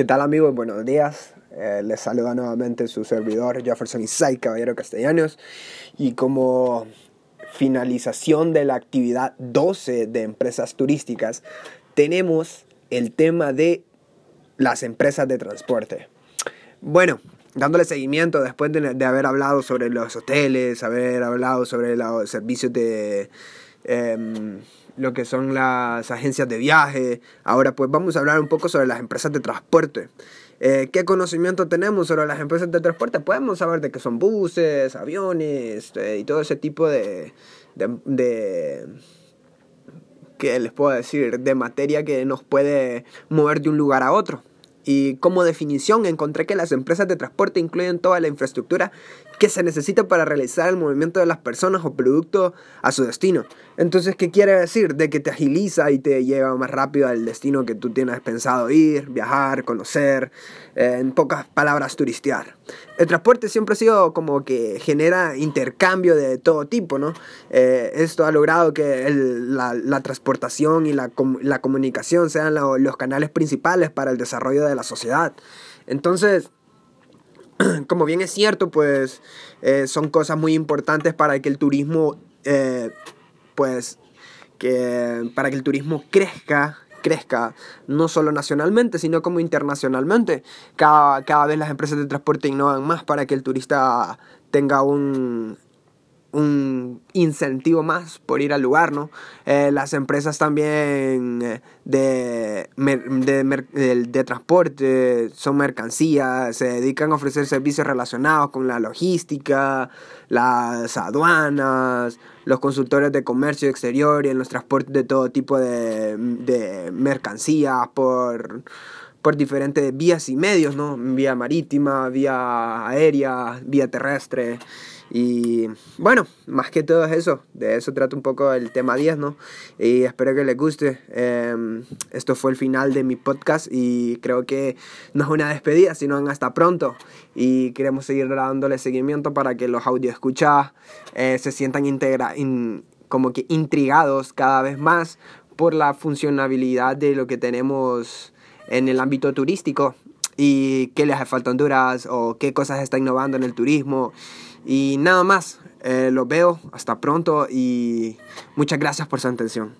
¿Qué tal amigos? Buenos días. Eh, les saluda nuevamente su servidor Jefferson Isai Caballero Castellanos. Y como finalización de la actividad 12 de empresas turísticas, tenemos el tema de las empresas de transporte. Bueno, dándole seguimiento después de, de haber hablado sobre los hoteles, haber hablado sobre los servicios de... Em, lo que son las agencias de viaje. Ahora pues vamos a hablar un poco sobre las empresas de transporte. Eh, ¿Qué conocimiento tenemos sobre las empresas de transporte? Podemos saber de que son buses, aviones eh, y todo ese tipo de, de, de ¿qué les puedo decir? De materia que nos puede mover de un lugar a otro. Y como definición encontré que las empresas de transporte incluyen toda la infraestructura que se necesita para realizar el movimiento de las personas o productos a su destino. Entonces, ¿qué quiere decir? De que te agiliza y te lleva más rápido al destino que tú tienes pensado ir, viajar, conocer, eh, en pocas palabras, turistear. El transporte siempre ha sido como que genera intercambio de todo tipo, ¿no? Eh, esto ha logrado que la, transportación y la comunicación sean los canales principales para el desarrollo de la sociedad. Entonces, como bien es cierto, pues eh, son cosas muy importantes para que el turismo, eh, pues, que para que el turismo crezca, crezca no solo nacionalmente, sino como internacionalmente. Cada, cada vez las empresas de transporte innovan más para que el turista tenga un, un incentivo más por ir al lugar, ¿no? Eh, las empresas también eh, de, de, de, transporte son mercancías, se dedican a ofrecer servicios relacionados con la logística, las aduanas, los consultores de comercio exterior y en los transportes de todo tipo de, de mercancías por por diferentes vías y medios, ¿no? Vía marítima, vía aérea, vía terrestre. Y bueno, más que todo es eso, de eso trata un poco el tema 10, ¿no? Y espero que les guste. Em, esto fue el final de mi podcast y creo que no es una despedida, sino hasta pronto. Y queremos seguir dándole seguimiento para que los audio escuchas eh, se sientan como que intrigados cada vez más por la funcionabilidad de lo que tenemos en el ámbito turístico y qué les hace falta a Honduras o qué cosas está innovando en el turismo y nada más, eh, los veo, hasta pronto y muchas gracias por su atención.